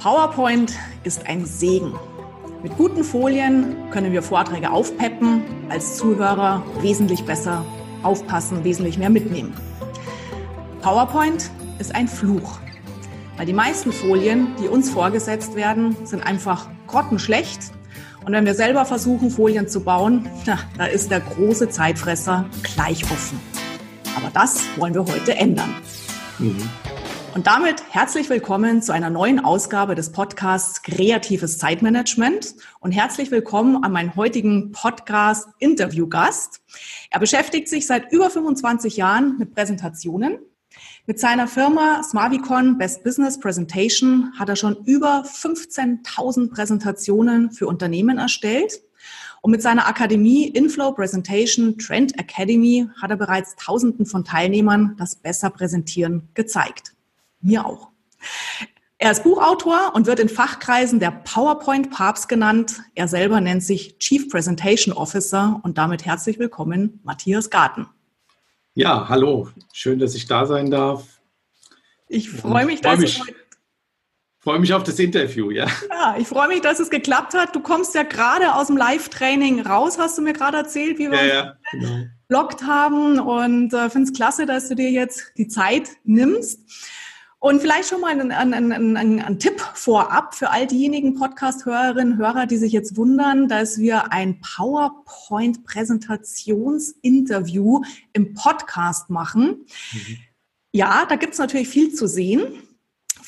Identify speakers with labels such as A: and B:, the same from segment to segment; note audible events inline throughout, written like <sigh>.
A: PowerPoint ist ein Segen. Mit guten Folien können wir Vorträge aufpeppen, als Zuhörer wesentlich besser aufpassen, wesentlich mehr mitnehmen. PowerPoint ist ein Fluch, weil die meisten Folien, die uns vorgesetzt werden, sind einfach grottenschlecht. Und wenn wir selber versuchen, Folien zu bauen, na, da ist der große Zeitfresser gleich offen. Aber das wollen wir heute ändern. Mhm. Und damit herzlich willkommen zu einer neuen Ausgabe des Podcasts Kreatives Zeitmanagement und herzlich willkommen an meinen heutigen Podcast-Interviewgast. Er beschäftigt sich seit über 25 Jahren mit Präsentationen. Mit seiner Firma Smavicon Best Business Presentation hat er schon über 15.000 Präsentationen für Unternehmen erstellt. Und mit seiner Akademie Inflow Presentation Trend Academy hat er bereits Tausenden von Teilnehmern das Besser Präsentieren gezeigt. Mir auch. Er ist Buchautor und wird in Fachkreisen der PowerPoint-Papst genannt. Er selber nennt sich Chief Presentation Officer und damit herzlich willkommen, Matthias Garten.
B: Ja, hallo. Schön, dass ich da sein darf.
A: Ich freue mich, dass
B: ich freue mich auf das Interview, ja.
A: Ja, ich freue mich, dass es geklappt hat. Du kommst ja gerade aus dem Live-Training raus, hast du mir gerade erzählt, wie wir ja, uns ja, genau. blockt haben und äh, finde es klasse, dass du dir jetzt die Zeit nimmst. Und vielleicht schon mal ein, ein, ein, ein, Tipp vorab für all diejenigen Podcast-Hörerinnen, Hörer, die sich jetzt wundern, dass wir ein PowerPoint-Präsentationsinterview im Podcast machen. Mhm. Ja, da gibt's natürlich viel zu sehen.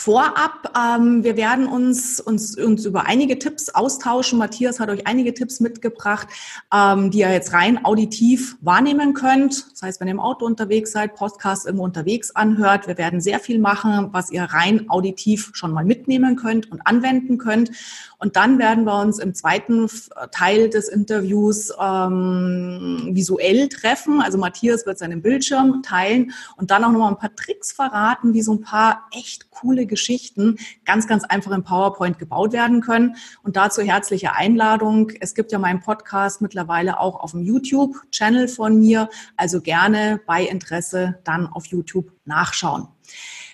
A: Vorab, ähm, wir werden uns, uns, uns über einige Tipps austauschen. Matthias hat euch einige Tipps mitgebracht, ähm, die ihr jetzt rein auditiv wahrnehmen könnt. Das heißt, wenn ihr im Auto unterwegs seid, Podcast immer unterwegs anhört. Wir werden sehr viel machen, was ihr rein auditiv schon mal mitnehmen könnt und anwenden könnt. Und dann werden wir uns im zweiten Teil des Interviews ähm, visuell treffen. Also Matthias wird seinen Bildschirm teilen und dann auch nochmal ein paar Tricks verraten, wie so ein paar echt coole Geschichten ganz, ganz einfach in PowerPoint gebaut werden können. Und dazu herzliche Einladung. Es gibt ja meinen Podcast mittlerweile auch auf dem YouTube-Channel von mir. Also gerne bei Interesse dann auf YouTube nachschauen.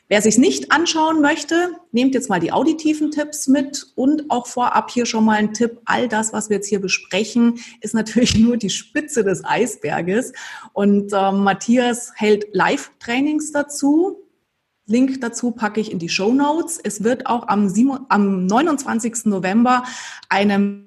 A: Wer sich nicht anschauen möchte, nehmt jetzt mal die auditiven Tipps mit und auch vorab hier schon mal ein Tipp. All das, was wir jetzt hier besprechen, ist natürlich <laughs> nur die Spitze des Eisberges. Und äh, Matthias hält Live-Trainings dazu. Link dazu packe ich in die Show Notes. Es wird auch am, 7, am 29. November einem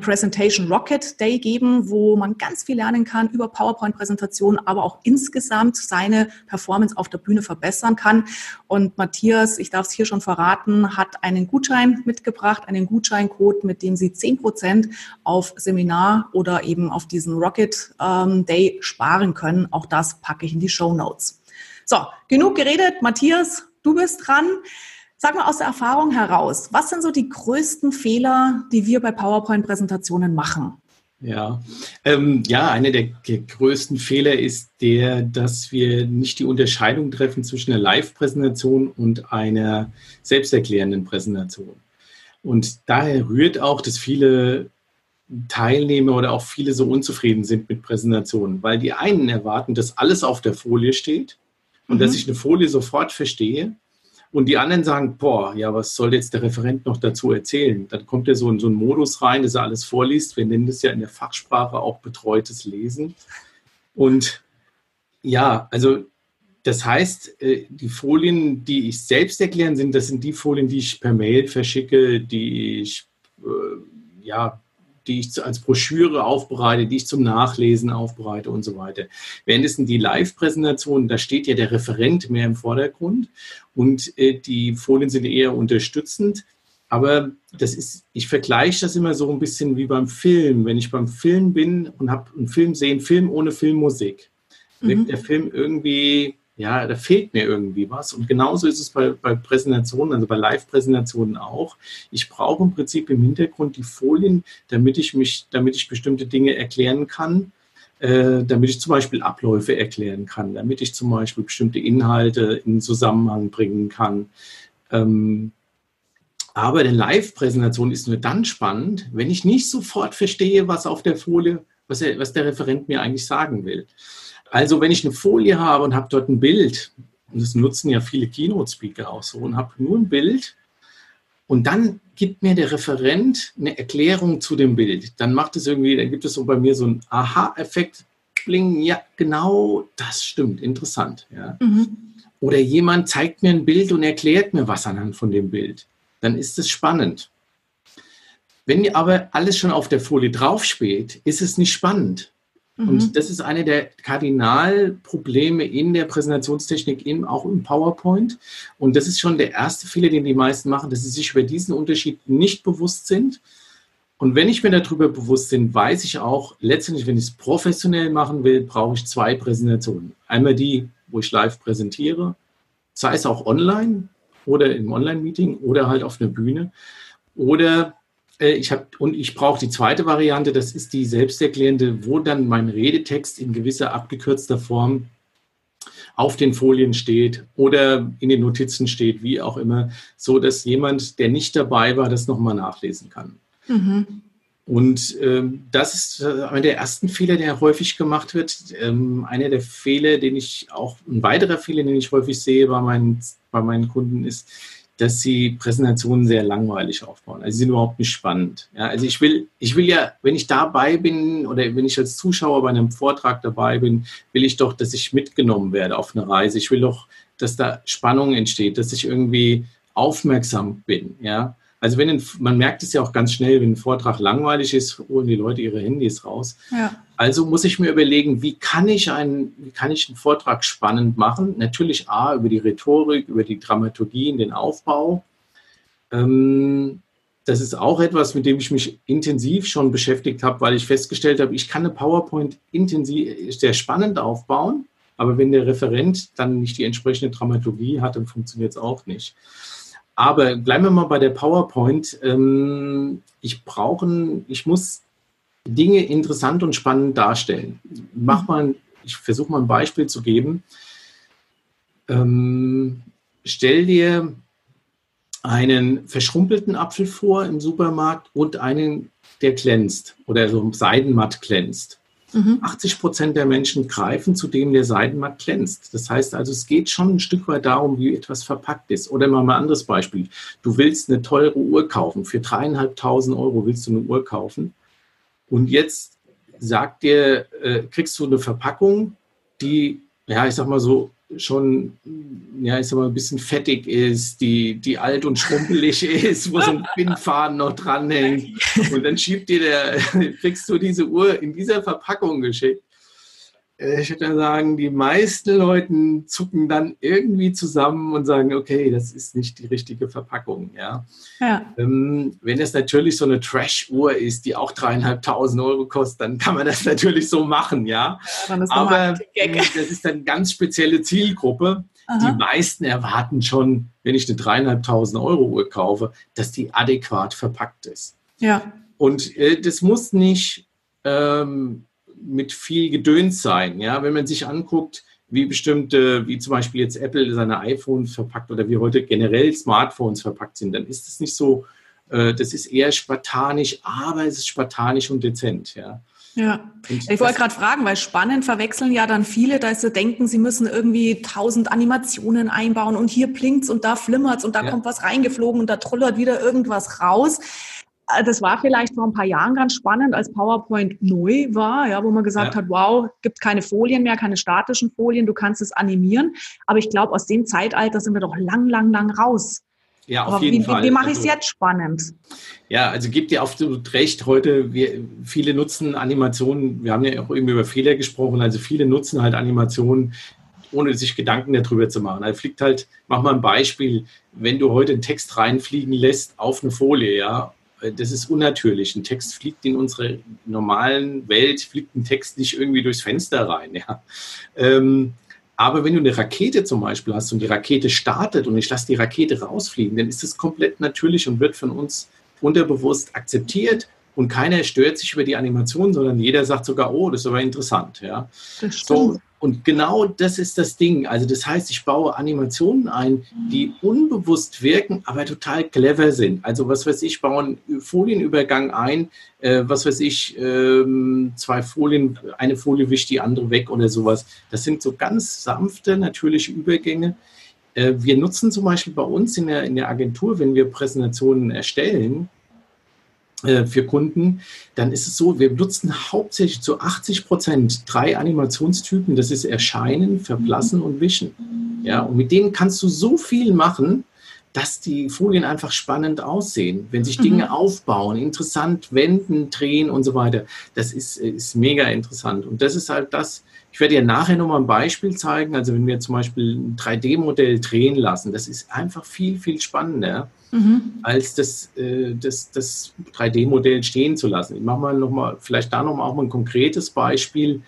A: Presentation Rocket Day geben, wo man ganz viel lernen kann über PowerPoint-Präsentationen, aber auch insgesamt seine Performance auf der Bühne verbessern kann. Und Matthias, ich darf es hier schon verraten, hat einen Gutschein mitgebracht, einen Gutscheincode, mit dem Sie zehn Prozent auf Seminar oder eben auf diesen Rocket ähm, Day sparen können. Auch das packe ich in die Show Notes. So, genug geredet. Matthias, du bist dran. Sag mal aus der Erfahrung heraus, was sind so die größten Fehler, die wir bei PowerPoint-Präsentationen machen?
B: Ja, ähm, ja, einer der, der, größten Fehler ist der, dass wir nicht die Unterscheidung treffen zwischen einer Live-Präsentation und einer selbsterklärenden Präsentation. Und daher rührt auch, dass viele Teilnehmer oder auch viele so unzufrieden sind mit Präsentationen, weil die einen erwarten, dass alles auf der Folie steht und mhm. dass ich eine Folie sofort verstehe und die anderen sagen, boah, ja, was soll jetzt der Referent noch dazu erzählen? Dann kommt er so in so einen Modus rein, dass er alles vorliest. Wir nennen das ja in der Fachsprache auch betreutes Lesen. Und ja, also das heißt, äh, die Folien, die ich selbst erklären sind, das sind die Folien, die ich per Mail verschicke, die ich äh, ja die ich als Broschüre aufbereite, die ich zum Nachlesen aufbereite und so weiter. Währenddessen die Live-Präsentation, da steht ja der Referent mehr im Vordergrund und äh, die Folien sind eher unterstützend. Aber das ist, ich vergleiche das immer so ein bisschen wie beim Film. Wenn ich beim Film bin und habe einen Film sehen, Film ohne Filmmusik, wirkt mhm. der Film irgendwie ja, da fehlt mir irgendwie was. Und genauso ist es bei, bei Präsentationen, also bei Live-Präsentationen auch. Ich brauche im Prinzip im Hintergrund die Folien, damit ich mich, damit ich bestimmte Dinge erklären kann, äh, damit ich zum Beispiel Abläufe erklären kann, damit ich zum Beispiel bestimmte Inhalte in Zusammenhang bringen kann. Ähm, aber eine Live-Präsentation ist nur dann spannend, wenn ich nicht sofort verstehe, was auf der Folie, was, er, was der Referent mir eigentlich sagen will. Also wenn ich eine Folie habe und habe dort ein Bild, und das nutzen ja viele Keynote-Speaker auch so, und habe nur ein Bild und dann gibt mir der Referent eine Erklärung zu dem Bild. Dann macht es irgendwie, dann gibt es so bei mir so einen Aha-Effekt, bling, ja, genau, das stimmt, interessant. Ja. Mhm. Oder jemand zeigt mir ein Bild und erklärt mir was anhand von dem Bild. Dann ist es spannend. Wenn aber alles schon auf der Folie draufsteht, ist es nicht spannend. Mhm. Und das ist eine der Kardinalprobleme in der Präsentationstechnik, in, auch im PowerPoint. Und das ist schon der erste Fehler, den die meisten machen, dass sie sich über diesen Unterschied nicht bewusst sind. Und wenn ich mir darüber bewusst bin, weiß ich auch, letztendlich, wenn ich es professionell machen will, brauche ich zwei Präsentationen. Einmal die, wo ich live präsentiere, sei es auch online oder im Online-Meeting oder halt auf einer Bühne. Oder ich habe und ich brauche die zweite Variante, das ist die selbsterklärende, wo dann mein Redetext in gewisser abgekürzter Form auf den Folien steht oder in den Notizen steht, wie auch immer, so dass jemand, der nicht dabei war, das nochmal nachlesen kann. Mhm. Und ähm, das ist äh, einer der ersten Fehler, der häufig gemacht wird. Ähm, einer der Fehler, den ich auch, ein weiterer Fehler, den ich häufig sehe bei meinen, bei meinen Kunden, ist, dass sie Präsentationen sehr langweilig aufbauen. Also sie sind überhaupt nicht spannend. Ja, also ich will, ich will ja, wenn ich dabei bin oder wenn ich als Zuschauer bei einem Vortrag dabei bin, will ich doch, dass ich mitgenommen werde auf eine Reise. Ich will doch, dass da Spannung entsteht, dass ich irgendwie aufmerksam bin. Ja, also wenn ein, man merkt es ja auch ganz schnell, wenn ein Vortrag langweilig ist, holen die Leute ihre Handys raus. Ja. Also muss ich mir überlegen, wie kann ich einen, wie kann ich einen Vortrag spannend machen? Natürlich A, über die Rhetorik, über die Dramaturgie, in den Aufbau. Ähm, das ist auch etwas, mit dem ich mich intensiv schon beschäftigt habe, weil ich festgestellt habe, ich kann eine PowerPoint intensiv, sehr spannend aufbauen, aber wenn der Referent dann nicht die entsprechende Dramaturgie hat, dann funktioniert es auch nicht. Aber bleiben wir mal bei der PowerPoint. Ähm, ich brauche, ich muss Dinge interessant und spannend darstellen. Mach mal, ich versuche mal ein Beispiel zu geben. Ähm, stell dir einen verschrumpelten Apfel vor im Supermarkt und einen, der glänzt oder so seidenmatt glänzt. 80 mhm. Prozent der Menschen greifen zu dem, der Seidenmatt glänzt. Das heißt also, es geht schon ein Stück weit darum, wie etwas verpackt ist. Oder mal ein anderes Beispiel. Du willst eine teure Uhr kaufen. Für dreieinhalbtausend Euro willst du eine Uhr kaufen. Und jetzt sagt dir, äh, kriegst du eine Verpackung, die, ja, ich sag mal so, schon, ja, ich sag mal, ein bisschen fettig ist, die, die alt und schrumpelig <laughs> ist, wo so ein Bindfaden noch dranhängt. Und dann schiebt dir der, <laughs> kriegst du diese Uhr in dieser Verpackung geschickt. Äh, ich würde sagen, die meisten Leute zucken dann irgendwie zusammen und sagen, okay, das ist nicht die richtige Verpackung. Ja. ja. Ähm, wenn es natürlich so eine Trash-Uhr ist, die auch dreieinhalbtausend Euro kostet, dann kann man das <laughs> natürlich so machen, ja. ja Aber äh, das ist eine ganz spezielle Zielgruppe. Aha. Die meisten erwarten schon, wenn ich eine dreieinhalbtausend Euro Uhr kaufe, dass die adäquat verpackt ist. Ja. Und äh, das muss nicht ähm, mit viel Gedöns sein. Ja, wenn man sich anguckt, wie bestimmte, wie zum Beispiel jetzt Apple seine iPhones verpackt oder wie heute generell Smartphones verpackt sind, dann ist es nicht so, äh, das ist eher spartanisch, aber es ist spartanisch und dezent, ja.
A: Ja, und ich wollte gerade fragen, weil spannend verwechseln ja dann viele, dass sie denken, sie müssen irgendwie tausend Animationen einbauen und hier blinkt's und da flimmert's und da ja. kommt was reingeflogen und da trullert wieder irgendwas raus. Äh, das war vielleicht vor ein paar Jahren ganz spannend, als PowerPoint neu war, ja, wo man gesagt ja. hat, wow, gibt keine Folien mehr, keine statischen Folien, du kannst es animieren. Aber ich glaube, aus dem Zeitalter sind wir doch lang, lang, lang raus.
B: Ja, auf Aber jeden
A: wie,
B: Fall.
A: Wie, wie mache ich es also, jetzt spannend?
B: Ja, also gibt dir absolut recht. Heute, wir, viele nutzen Animationen. Wir haben ja auch irgendwie über Fehler gesprochen. Also viele nutzen halt Animationen, ohne sich Gedanken darüber zu machen. Also fliegt halt, mach mal ein Beispiel, wenn du heute einen Text reinfliegen lässt auf eine Folie, ja, das ist unnatürlich. Ein Text fliegt in unsere normalen Welt, fliegt ein Text nicht irgendwie durchs Fenster rein. <laughs> Ja. Ähm, aber wenn du eine Rakete zum Beispiel hast und die Rakete startet und ich lasse die Rakete rausfliegen, dann ist das komplett natürlich und wird von uns unterbewusst akzeptiert und keiner stört sich über die Animation, sondern jeder sagt sogar, oh, das ist aber interessant. Ja.
A: Das so,
B: und genau das ist das Ding. Also das heißt, ich baue Animationen ein, die unbewusst wirken, aber total clever sind. Also was weiß ich, baue einen Folienübergang ein, äh, was weiß ich, ähm, zwei Folien, eine Folie wischt die andere weg oder sowas. Das sind so ganz sanfte, natürliche Übergänge. Äh, wir nutzen zum Beispiel bei uns in der, in der Agentur, wenn wir Präsentationen erstellen, für Kunden, dann ist es so, wir nutzen hauptsächlich zu 80 Prozent drei Animationstypen. Das ist Erscheinen, Verblassen und Wischen. Ja, und mit denen kannst du so viel machen, dass die Folien einfach spannend aussehen, wenn sich Dinge mhm. aufbauen, interessant wenden, drehen und so weiter. Das ist, ist mega interessant. Und das ist halt das, ich werde dir nachher nochmal ein Beispiel zeigen. Also wenn wir zum Beispiel ein 3D-Modell drehen lassen, das ist einfach viel, viel spannender mhm. als das, äh, das, das 3D-Modell stehen zu lassen. Ich mache mal nochmal, vielleicht da nochmal auch mal ein konkretes Beispiel.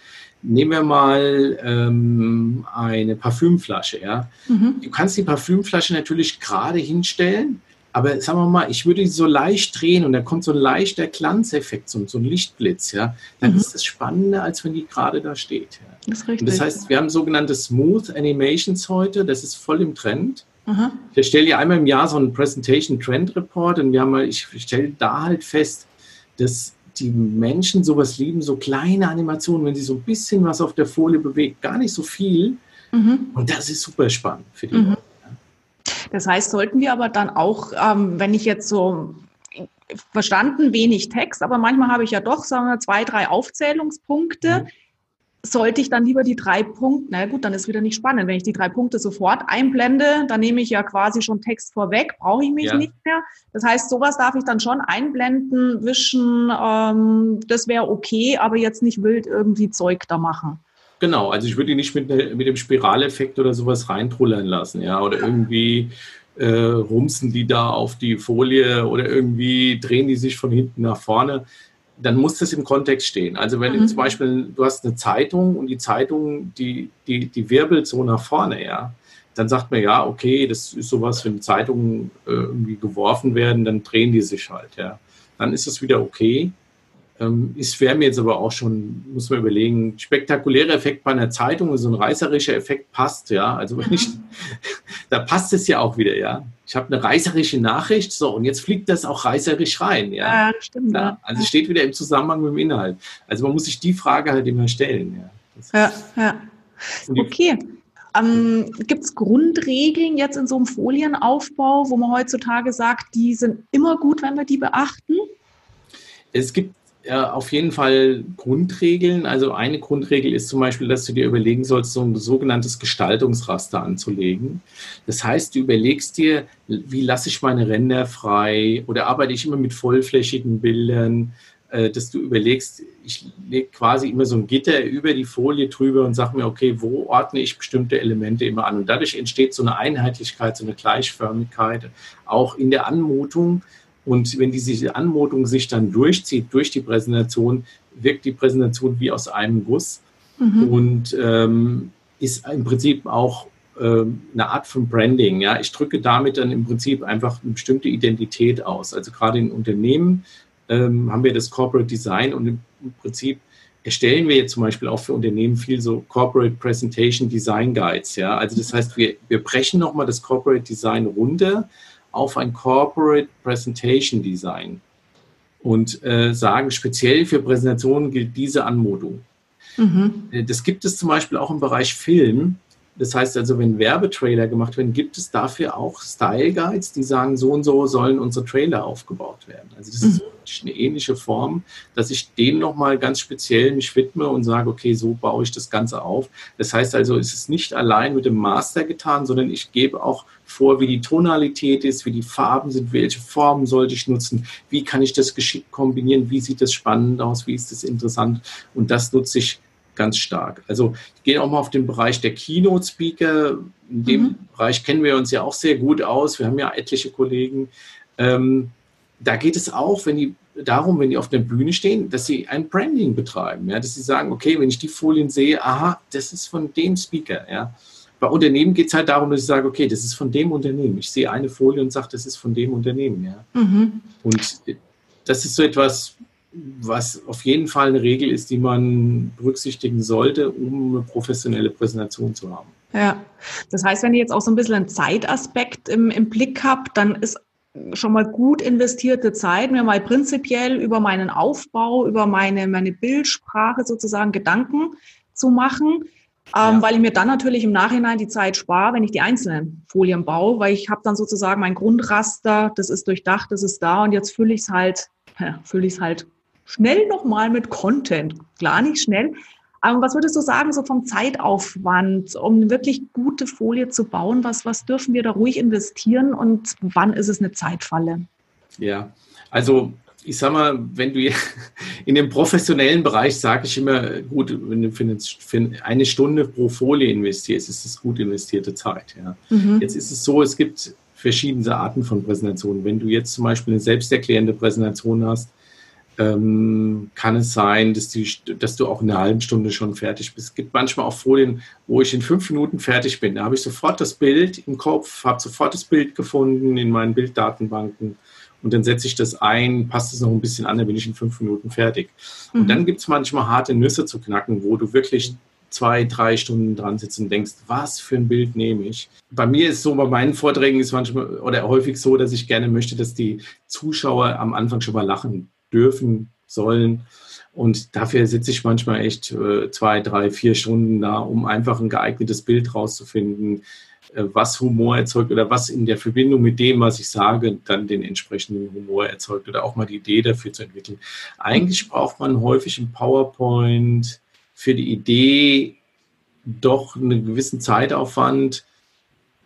B: Nehmen wir mal ähm, eine Parfümflasche. Ja? Mhm. Du kannst die Parfümflasche natürlich gerade hinstellen, aber sagen wir mal, ich würde sie so leicht drehen und da kommt so ein leichter Glanzeffekt, so, so ein Lichtblitz, ja, dann mhm. ist das spannender, als wenn die gerade da steht. Ja. Das, ist richtig. das heißt, wir haben sogenannte Smooth Animations heute, das ist voll im Trend. Aha. Ich erstelle ja einmal im Jahr so einen Presentation Trend Report und wir haben mal, ich stelle da halt fest, dass die Menschen sowas lieben, so kleine Animationen, wenn sie so ein bisschen was auf der Folie bewegt, gar nicht so viel. Mhm. Und das ist super spannend für die mhm. Leute.
A: Das heißt, sollten wir aber dann auch, ähm, wenn ich jetzt so verstanden, wenig Text, aber manchmal habe ich ja doch, sagen wir, zwei, drei Aufzählungspunkte. Mhm sollte ich dann lieber die drei Punkte, na gut, dann ist wieder nicht spannend. Wenn ich die drei Punkte sofort einblende, dann nehme ich ja quasi schon Text vorweg, brauche ich mich ja. nicht mehr. Das heißt, sowas darf ich dann schon einblenden, wischen, ähm, das wäre okay, aber jetzt nicht wild irgendwie Zeug da machen.
B: Genau, also ich würde die nicht mit, ne, mit dem Spiraleffekt oder sowas reintrullern lassen, ja, oder irgendwie äh, rumsen die da auf die Folie oder irgendwie drehen die sich von hinten nach vorne dann muss das im Kontext stehen. Also wenn mhm. zum Beispiel du hast eine Zeitung und die Zeitung, die, die, die wirbelt so nach vorne, ja, dann sagt man ja, okay, das ist sowas, wenn Zeitungen äh, irgendwie geworfen werden, dann drehen die sich halt, ja. Dann ist es wieder okay. Ähm, ist wäre mir jetzt aber auch schon, muss man überlegen, spektakulärer Effekt bei einer Zeitung, so ein reißerischer Effekt passt, ja. Also wenn ich, <laughs> da passt es ja auch wieder, ja. Ich habe eine reißerische Nachricht, so, und jetzt fliegt das auch reißerisch rein, ja. Ja, stimmt. Ja, also es steht wieder im Zusammenhang mit dem Inhalt. Also man muss sich die Frage halt immer stellen,
A: ja. ja, ja. Okay. Ähm, Gibt es Grundregeln jetzt in so einem Folienaufbau, wo man heutzutage sagt, die sind immer gut, wenn wir die beachten?
B: Es gibt auf jeden Fall Grundregeln. Also eine Grundregel ist zum Beispiel, dass du dir überlegen sollst, so ein sogenanntes Gestaltungsraster anzulegen. Das heißt, du überlegst dir, wie lasse ich meine Ränder frei oder arbeite ich immer mit vollflächigen Bildern, äh, dass du überlegst, ich lege quasi immer so ein Gitter über die Folie drüber und sage mir, okay, wo ordne ich bestimmte Elemente immer an? Und dadurch entsteht so eine Einheitlichkeit, so eine Gleichförmigkeit, auch in der Anmutung und wenn diese Anmutung sich dann durchzieht durch die Präsentation, wirkt die Präsentation wie aus einem Guss mhm. und ähm, ist im Prinzip auch ähm, eine Art von Branding. Ja, ich drücke damit dann im Prinzip einfach eine bestimmte Identität aus. Also gerade in Unternehmen ähm, haben wir das Corporate Design und im Prinzip erstellen wir jetzt zum Beispiel auch für Unternehmen viel so Corporate Presentation Design Guides. Ja, also das heißt, wir, wir brechen nochmal das Corporate Design runter auf ein Corporate Presentation Design und äh, sagen, speziell für Präsentationen gilt diese Anmutung. Mhm. Äh, das gibt es zum Beispiel auch im Bereich Film. Das heißt also, wenn Werbetrailer gemacht werden, gibt es dafür auch Style Guides, die sagen, so und so sollen unsere Trailer aufgebaut werden. Also das ist mhm. eine ähnliche Form, dass ich dem nochmal ganz speziell mich widme und sage, okay, so baue ich das Ganze auf. Das heißt also, es ist nicht allein mit dem Master getan, sondern ich gebe auch vor, wie die Tonalität ist, wie die Farben sind, welche Formen sollte ich nutzen, wie kann ich das geschickt kombinieren, wie sieht das spannend aus, wie ist das interessant. Und das nutze ich ganz stark. Also ich gehe auch mal auf den Bereich der Keynote-Speaker. In dem mhm. Bereich kennen wir uns ja auch sehr gut aus. Wir haben ja etliche Kollegen. Ähm, da geht es auch, wenn die darum, wenn die auf der Bühne stehen, dass sie ein Branding betreiben, ja, dass sie sagen, okay, wenn ich die Folien sehe, aha, das ist von dem Speaker, ja. Bei Unternehmen geht es halt darum, dass ich sage, okay, das ist von dem Unternehmen. Ich sehe eine Folie und sage, das ist von dem Unternehmen, ja. Mhm. Und das ist so etwas, was auf jeden Fall eine Regel ist, die man berücksichtigen sollte, um eine professionelle Präsentation zu haben.
A: Ja, das heißt, wenn ihr jetzt auch so ein bisschen einen Zeitaspekt im, im Blick habt, dann ist schon mal gut investierte Zeit, mir mal prinzipiell über meinen Aufbau, über meine, meine Bildsprache sozusagen Gedanken zu machen, ähm, ja. weil ich mir dann natürlich im Nachhinein die Zeit spare, wenn ich die einzelnen Folien baue, weil ich habe dann sozusagen mein Grundraster, das ist durchdacht, das ist da und jetzt fülle ich es halt, ja, fülle ich es halt schnell nochmal mit Content. Klar nicht schnell, aber was würdest du sagen, so vom Zeitaufwand, um eine wirklich gute Folie zu bauen? Was, was dürfen wir da ruhig investieren und wann ist es eine Zeitfalle?
B: Ja, also ich sag mal, wenn du <laughs> in dem professionellen Bereich sage ich immer, gut, wenn du für eine Stunde pro Folie investierst, ist es gut investierte Zeit. Ja. Mhm. Jetzt ist es so, es gibt verschiedene Arten von Präsentationen. Wenn du jetzt zum Beispiel eine selbsterklärende Präsentation hast, ähm, kann es sein, dass, die, dass du auch in einer halben Stunde schon fertig bist. Es gibt manchmal auch Folien, wo ich in fünf Minuten fertig bin. Da habe ich sofort das Bild im Kopf, habe sofort das Bild gefunden in meinen Bilddatenbanken und dann setze ich das ein, passt es noch ein bisschen an, dann bin ich in fünf Minuten fertig. Mhm. Und dann gibt es manchmal harte Nüsse zu knacken, wo du wirklich zwei, drei Stunden dran sitzt und denkst, was für ein Bild nehme ich? Bei mir ist so, bei meinen Vorträgen ist manchmal oder häufig so, dass ich gerne möchte, dass die Zuschauer am Anfang schon mal lachen dürfen, sollen. Und dafür sitze ich manchmal echt äh, zwei, drei, vier Stunden da, um einfach ein geeignetes Bild rauszufinden, äh, was Humor erzeugt oder was in der Verbindung mit dem, was ich sage, dann den entsprechenden Humor erzeugt oder auch mal die Idee dafür zu entwickeln. Eigentlich braucht man häufig im PowerPoint für die Idee doch einen gewissen Zeitaufwand,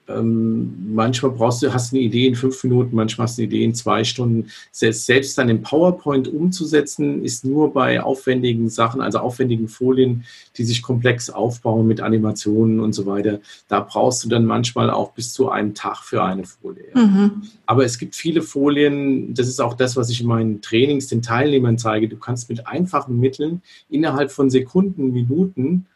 B: ähm, manchmal brauchst du, hast eine Idee in fünf Minuten, manchmal hast du eine Idee in zwei Stunden. Selbst, selbst dann im PowerPoint umzusetzen, ist nur bei aufwendigen Sachen, also aufwendigen Folien, die sich komplex aufbauen mit Animationen und so weiter. Da brauchst du dann manchmal auch bis zu einem Tag für eine Folie. Mhm. Aber es gibt viele Folien, das ist auch das, was ich in meinen Trainings den Teilnehmern zeige. Du kannst mit einfachen Mitteln innerhalb von Sekunden, Minuten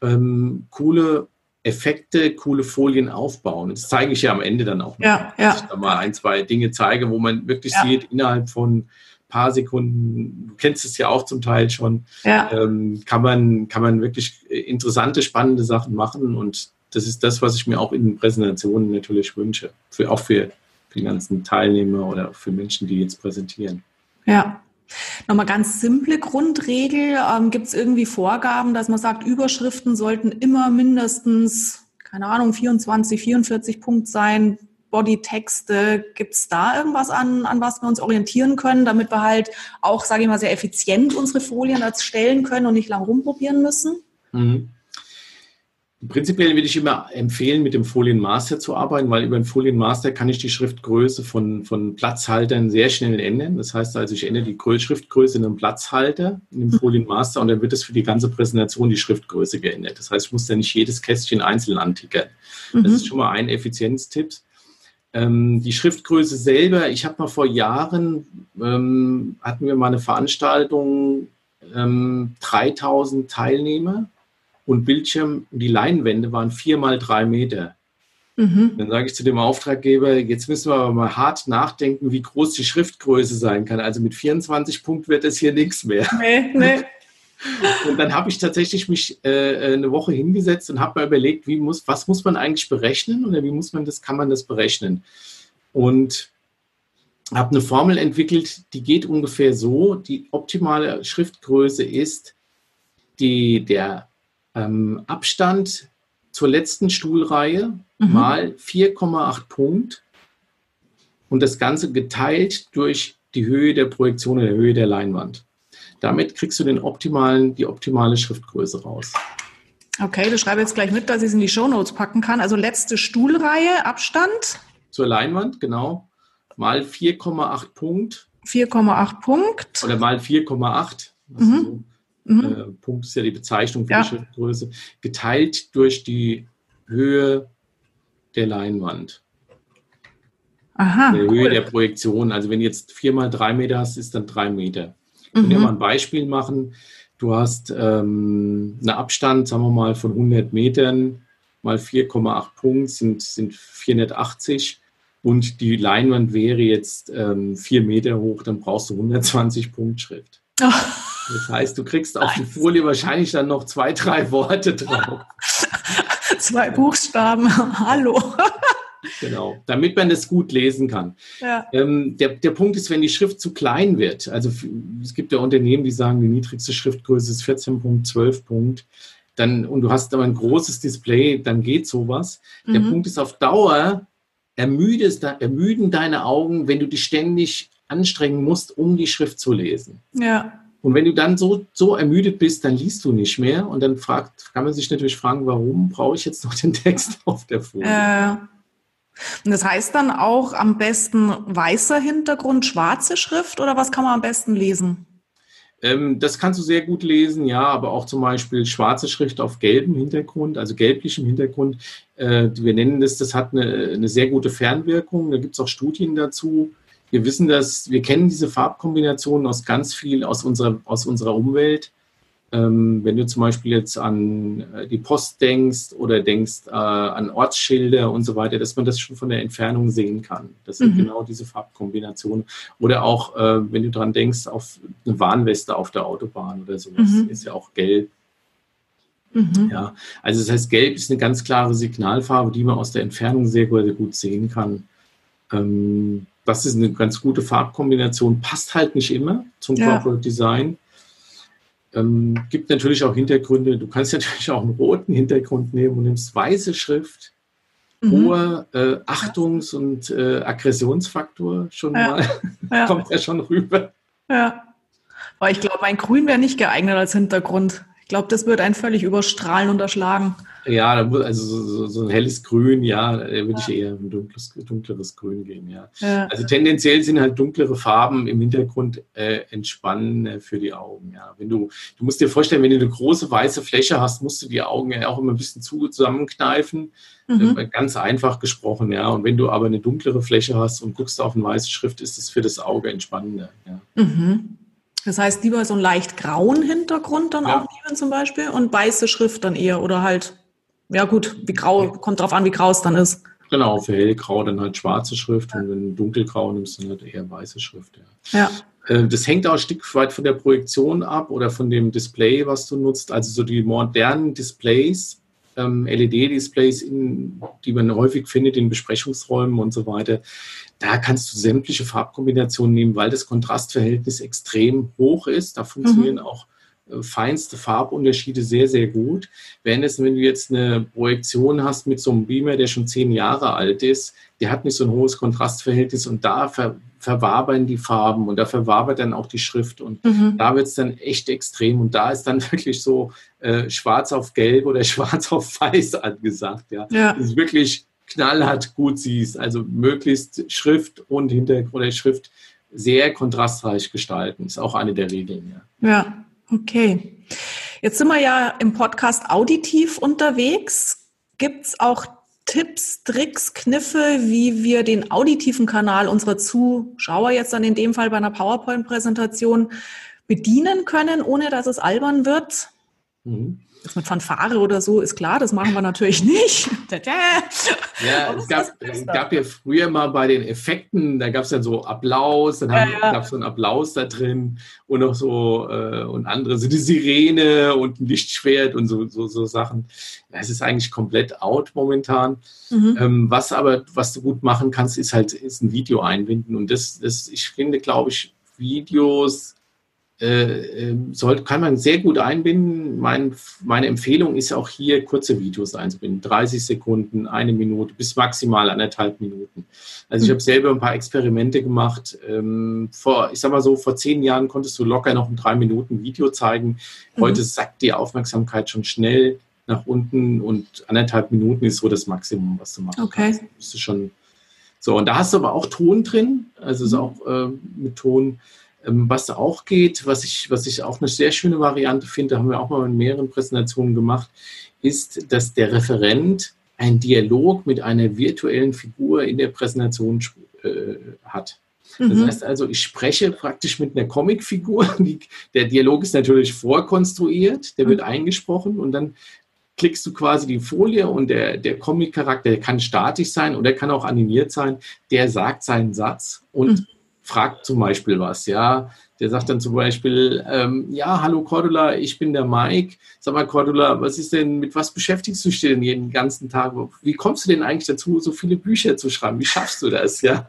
B: ähm, coole Effekte, coole Folien aufbauen. Das zeige ich ja am Ende dann auch
A: noch. Ja, ja. Dass
B: ich da mal ein, zwei Dinge zeige, wo man wirklich ja. sieht, innerhalb von ein paar Sekunden, du kennst es ja auch zum Teil schon, ja. ähm, kann, man, kann man wirklich interessante, spannende Sachen machen. Und das ist das, was ich mir auch in Präsentationen natürlich wünsche. Für, auch für, für die ganzen Teilnehmer oder für Menschen, die jetzt präsentieren.
A: Ja, Nochmal ganz simple Grundregel. Ähm, Gibt es irgendwie Vorgaben, dass man sagt, Überschriften sollten immer mindestens, keine Ahnung, 24, 44 Punkt sein? Bodytexte, gibt es da irgendwas an, an was wir uns orientieren können, damit wir halt auch, sage ich mal, sehr effizient unsere Folien erstellen können und nicht lang rumprobieren müssen? Mhm.
B: Prinzipiell würde ich immer empfehlen, mit dem Folienmaster zu arbeiten, weil über den Folienmaster kann ich die Schriftgröße von, von Platzhaltern sehr schnell ändern. Das heißt also, ich ändere die Schriftgröße in einem Platzhalter, in dem mhm. Folienmaster, und dann wird es für die ganze Präsentation die Schriftgröße geändert. Das heißt, ich muss dann nicht jedes Kästchen einzeln antickern. Mhm. Das ist schon mal ein Effizienztipp. Ähm, die Schriftgröße selber, ich habe mal vor Jahren, ähm, hatten wir mal eine Veranstaltung, ähm, 3000 Teilnehmer und Bildschirm, die Leinwände waren vier mal drei Meter. Mhm. Dann sage ich zu dem Auftraggeber, jetzt müssen wir aber mal hart nachdenken, wie groß die Schriftgröße sein kann. Also mit 24 Punkt wird das hier nichts mehr. Nee, nee. <laughs> Und dann habe ich tatsächlich mich äh, eine Woche hingesetzt und habe mir überlegt, wie muss, was muss man eigentlich berechnen oder wie muss man das, kann man das berechnen? Und habe eine Formel entwickelt, die geht ungefähr so: Die optimale Schriftgröße ist die, der ähm, Abstand zur letzten Stuhlreihe mhm. mal 4,8 Punkt und das Ganze geteilt durch die Höhe der Projektion oder der Höhe der Leinwand. Damit kriegst du den optimalen, die optimale Schriftgröße raus.
A: Okay, du schreibst jetzt gleich mit, dass ich es in die Shownotes packen kann. Also letzte Stuhlreihe, Abstand.
B: Zur Leinwand, genau. Mal 4,8 Punkt.
A: 4,8 Punkt.
B: Oder mal 4,8. Mhm. Mhm. Äh, Punkt ist ja die Bezeichnung für ja. die Schriftgröße, geteilt durch die Höhe der Leinwand. Aha, der Höhe der Projektion. Also wenn du jetzt vier mal drei Meter hast, ist dann drei Meter. Mhm. Wenn wir mal ein Beispiel machen, du hast ähm, einen Abstand, sagen wir mal, von 100 Metern mal 4,8 Punkt sind, sind 480 und die Leinwand wäre jetzt ähm, 4 Meter hoch, dann brauchst du 120 Punkt Schrift. Oh. <laughs> Das heißt, du kriegst auf die Folie wahrscheinlich dann noch zwei, drei Worte drauf. <laughs>
A: zwei Buchstaben. <laughs> Hallo.
B: Genau, damit man das gut lesen kann. Ja. Ähm, der, der Punkt ist, wenn die Schrift zu klein wird, also es gibt ja Unternehmen, die sagen, die niedrigste Schriftgröße ist 14 Punkt, 12 Punkt, dann, und du hast aber ein großes Display, dann geht sowas. Mhm. Der Punkt ist auf Dauer, ermüdest, ermüden deine Augen, wenn du dich ständig anstrengen musst, um die Schrift zu lesen. Ja. Und wenn du dann so, so ermüdet bist, dann liest du nicht mehr. Und dann fragt, kann man sich natürlich fragen, warum brauche ich jetzt noch den Text <laughs> auf der Folie?
A: Äh, und das heißt dann auch am besten weißer Hintergrund, schwarze Schrift oder was kann man am besten lesen?
B: Ähm, das kannst du sehr gut lesen, ja, aber auch zum Beispiel schwarze Schrift auf gelbem Hintergrund, also gelblichem Hintergrund. Äh, wir nennen das, das hat eine, eine sehr gute Fernwirkung. Da gibt es auch Studien dazu. Wir wissen das, wir kennen diese Farbkombinationen aus ganz viel aus unserer, aus unserer Umwelt. Ähm, wenn du zum Beispiel jetzt an äh, die Post denkst oder denkst äh, an Ortsschilder und so weiter, dass man das schon von der Entfernung sehen kann. Das sind mhm. genau diese Farbkombinationen. Oder auch, äh, wenn du daran denkst, auf eine Warnweste auf der Autobahn oder sowas, mhm. ist ja auch gelb. Mhm. Ja, also das heißt, gelb ist eine ganz klare Signalfarbe, die man aus der Entfernung sehr, sehr gut sehen kann. Ähm, das ist eine ganz gute Farbkombination, passt halt nicht immer zum ja. Corporate Design. Ähm, gibt natürlich auch Hintergründe. Du kannst <laughs> natürlich auch einen roten Hintergrund nehmen und nimmst weiße Schrift. Mhm. Hoher äh, Achtungs- und äh, Aggressionsfaktor schon ja. mal. <laughs> Ja. Kommt ja schon rüber.
A: Ja. Aber ich glaube, ein Grün wäre nicht geeignet als Hintergrund. Ich glaube, das wird einen völlig überstrahlen und erschlagen.
B: Ja, also so, so, ein helles Grün, ja, da würde ich eher ein dunkles, dunkleres Grün gehen, ja. ja. Also tendenziell sind halt dunklere Farben im Hintergrund äh, entspannend für die Augen, ja. Wenn du, du musst dir vorstellen, wenn du eine große weiße Fläche hast, musst du die Augen ja auch immer ein bisschen zu zusammenkneifen. Mhm. Äh, ganz einfach gesprochen, ja. Und wenn du aber eine dunklere Fläche hast und guckst auf eine weiße Schrift, ist es für das Auge entspannender, ja. Mhm.
A: Das heißt, lieber so einen leicht grauen Hintergrund dann ja. auch nehmen zum Beispiel und weiße Schrift dann eher oder halt ja gut, wie grau, kommt drauf an, wie grau es dann ist.
B: Genau, für hellgrau dann halt schwarze Schrift und wenn du dunkelgrau nimmst, dann halt eher weiße Schrift. Ja. ja. Äh, das hängt auch ein Stück weit von der Projektion ab oder von dem Display, was du nutzt. Also so die modernen Displays, ähm, LED-Displays, die man häufig findet in Besprechungsräumen und so weiter, da kannst du sämtliche Farbkombinationen nehmen, weil das Kontrastverhältnis extrem hoch ist. Da funktionieren mhm. auch feinste Farbunterschiede sehr, sehr gut. Währenddessen, wenn du jetzt eine Projektion hast mit so einem Beamer, der schon zehn Jahre alt ist, der hat nicht so ein hohes Kontrastverhältnis und da ver verwabern die Farben und da verwabert dann auch die Schrift und mhm. da wird es dann echt extrem und da ist dann <laughs> wirklich so äh, schwarz auf gelb oder <laughs> schwarz auf weiß angesagt. Ja, ja. Das ist wirklich knallhart gut siehst, also möglichst Schrift und Hintergrund oder Schrift sehr kontrastreich gestalten, ist auch eine der Regeln.
A: Ja. ja. Okay. Jetzt sind wir ja im Podcast auditiv unterwegs. Gibt es auch Tipps, Tricks, Kniffe, wie wir den auditiven Kanal unserer Zuschauer jetzt dann in dem Fall bei einer PowerPoint-Präsentation bedienen können, ohne dass es albern wird? Mhm. Das mit Fanfare oder so ist klar, das machen wir natürlich nicht. <laughs>
B: ja, es gab, es gab ja früher mal bei den Effekten, da gab es dann so Applaus, dann ja, ja. gab es so einen Applaus da drin und noch so äh, und andere, so die Sirene und ein Lichtschwert und so, so, so Sachen. Das ist eigentlich komplett out momentan. Mhm. Ähm, was aber, was du gut machen kannst, ist halt ist ein Video einbinden. Und das, das ich finde, glaube ich, Videos äh, ähm, soll, kann man sehr gut einbinden. Mein, meine Empfehlung ist auch hier kurze Videos einzubinden. 30 Sekunden, eine Minute bis maximal anderthalb Minuten. Also ich mhm. habe selber ein paar Experimente gemacht. Ähm, vor, ich sag mal so, vor zehn Jahren konntest du locker noch ein drei Minuten Video zeigen. Mhm. Heute mhm. sackt die Aufmerksamkeit schon schnell nach unten und anderthalb Minuten ist so das Maximum, was du machst.
A: Okay.
B: Das ist schon so. Und da hast du aber auch Ton drin. Also ist mhm. auch äh, mit Ton ähm, was auch geht, was ich, was ich auch eine sehr schöne Variante finde, haben wir auch mal in mehreren Präsentationen gemacht, ist, dass der Referent einen Dialog mit einer virtuellen Figur in der Präsentation äh, hat. Das mhm. heißt also, ich spreche praktisch mit einer Comicfigur. <laughs> Der Dialog ist natürlich vorkonstruiert, der wird mhm. eingesprochen und dann klickst du quasi die Folie und der, der Comic-Charakter, der kann statisch sein oder kann auch animiert sein, der sagt seinen Satz und mhm fragt zum Beispiel was, ja. Der sagt dann zum Beispiel, ähm, ja, hallo Cordula, ich bin der Mike. Sag mal, Cordula, was ist denn, mit was beschäftigst du dich denn jeden ganzen Tag? Wie kommst du denn eigentlich dazu, so viele Bücher zu schreiben? Wie schaffst du das, ja?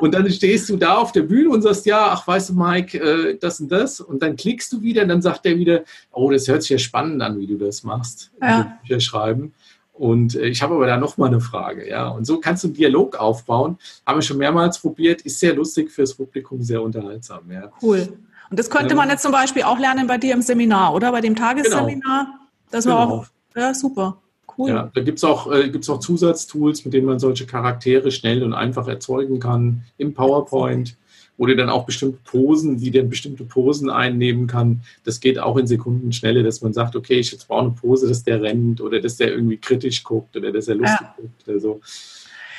B: Und dann stehst du da auf der Bühne und sagst, ja, ach, weißt du, Mike, äh, das und das. Und dann klickst du wieder und dann sagt der wieder, oh, das hört sich ja spannend an, wie du das machst. Ja. Bücher schreiben. Und äh, ich habe aber da noch mal eine Frage, ja. Und so kannst du einen Dialog aufbauen. Haben wir schon mehrmals probiert, ist sehr lustig fürs Publikum, sehr unterhaltsam, ja.
A: Cool. Und das könnte man jetzt zum Beispiel auch lernen bei dir im Seminar, oder? Bei dem Tagesseminar. Genau. Das war genau. auch, ja, super.
B: Cool. Ja, da gibt es auch, äh, gibt's auch Zusatztools, mit denen man solche Charaktere schnell und einfach erzeugen kann im PowerPoint oder dann auch bestimmte Posen, wie dann bestimmte Posen einnehmen kann. Das geht auch in Sekundenschnelle, dass man sagt, okay, ich jetzt brauche eine Pose, dass der rennt oder dass der irgendwie kritisch guckt oder dass er lustig ja. guckt oder so.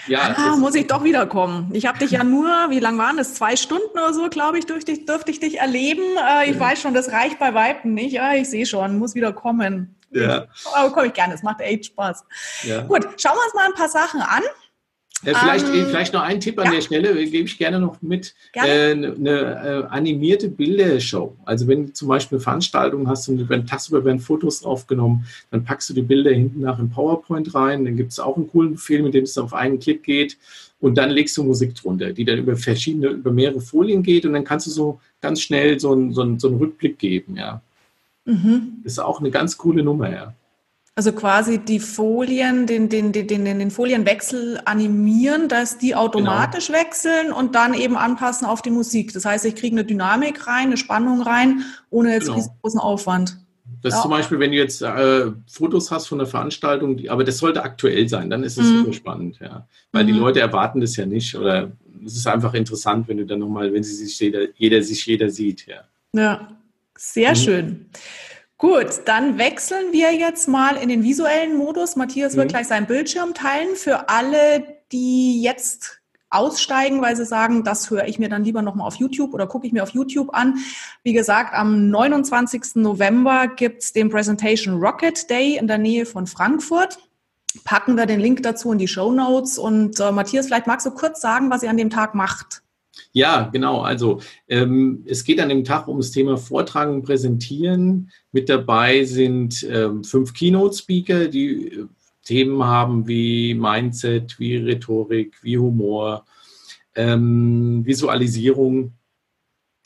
A: Ja, ah, muss ich doch wiederkommen. Ich habe dich ja nur, wie lange waren das? Zwei Stunden oder so, glaube ich, durch dich, dürfte ich dich erleben. Äh, ich ja. weiß schon, das reicht bei Weitem nicht. Ja, ich sehe schon, muss wieder kommen. Ja. Aber komme ich gerne, es macht echt Spaß. Ja. Gut, schauen wir uns mal ein paar Sachen an.
B: Ja, vielleicht, um, ähm, vielleicht noch ein Tipp an ja. der Stelle, gebe ich gerne noch mit. Gerne. Äh, eine äh, animierte Bildershow. Also wenn du zum Beispiel eine Veranstaltung hast und werden tagsüber werden Fotos aufgenommen, dann packst du die Bilder hinten nach in PowerPoint rein. Dann gibt es auch einen coolen Befehl, mit dem es auf einen Klick geht. Und dann legst du Musik drunter, die dann über verschiedene, über mehrere Folien geht und dann kannst du so ganz schnell so einen, so einen, so einen Rückblick geben, ja. Mhm. Das ist auch eine ganz coole Nummer, ja.
A: Also quasi die Folien, den, den, den, den, den Folienwechsel animieren, dass die automatisch genau. wechseln und dann eben anpassen auf die Musik. Das heißt, ich kriege eine Dynamik rein, eine Spannung rein, ohne jetzt genau. großen Aufwand.
B: Das ja. zum Beispiel, wenn du jetzt äh, Fotos hast von der Veranstaltung, die, aber das sollte aktuell sein, dann ist es mhm. super spannend, ja. Weil mhm. die Leute erwarten das ja nicht oder es ist einfach interessant, wenn du dann nochmal, wenn sie sich jeder, jeder sich jeder sieht, ja.
A: Ja, sehr mhm. schön. Gut, dann wechseln wir jetzt mal in den visuellen Modus. Matthias wird mhm. gleich seinen Bildschirm teilen. Für alle, die jetzt aussteigen, weil sie sagen, das höre ich mir dann lieber nochmal auf YouTube oder gucke ich mir auf YouTube an. Wie gesagt, am 29. November gibt's den Presentation Rocket Day in der Nähe von Frankfurt. Packen wir den Link dazu in die Show Notes. Und äh, Matthias, vielleicht magst du kurz sagen, was ihr an dem Tag macht.
B: Ja, genau. Also ähm, es geht an dem Tag um das Thema Vortragen und Präsentieren. Mit dabei sind ähm, fünf Keynote-Speaker, die äh, Themen haben wie Mindset, wie Rhetorik, wie Humor, ähm, Visualisierung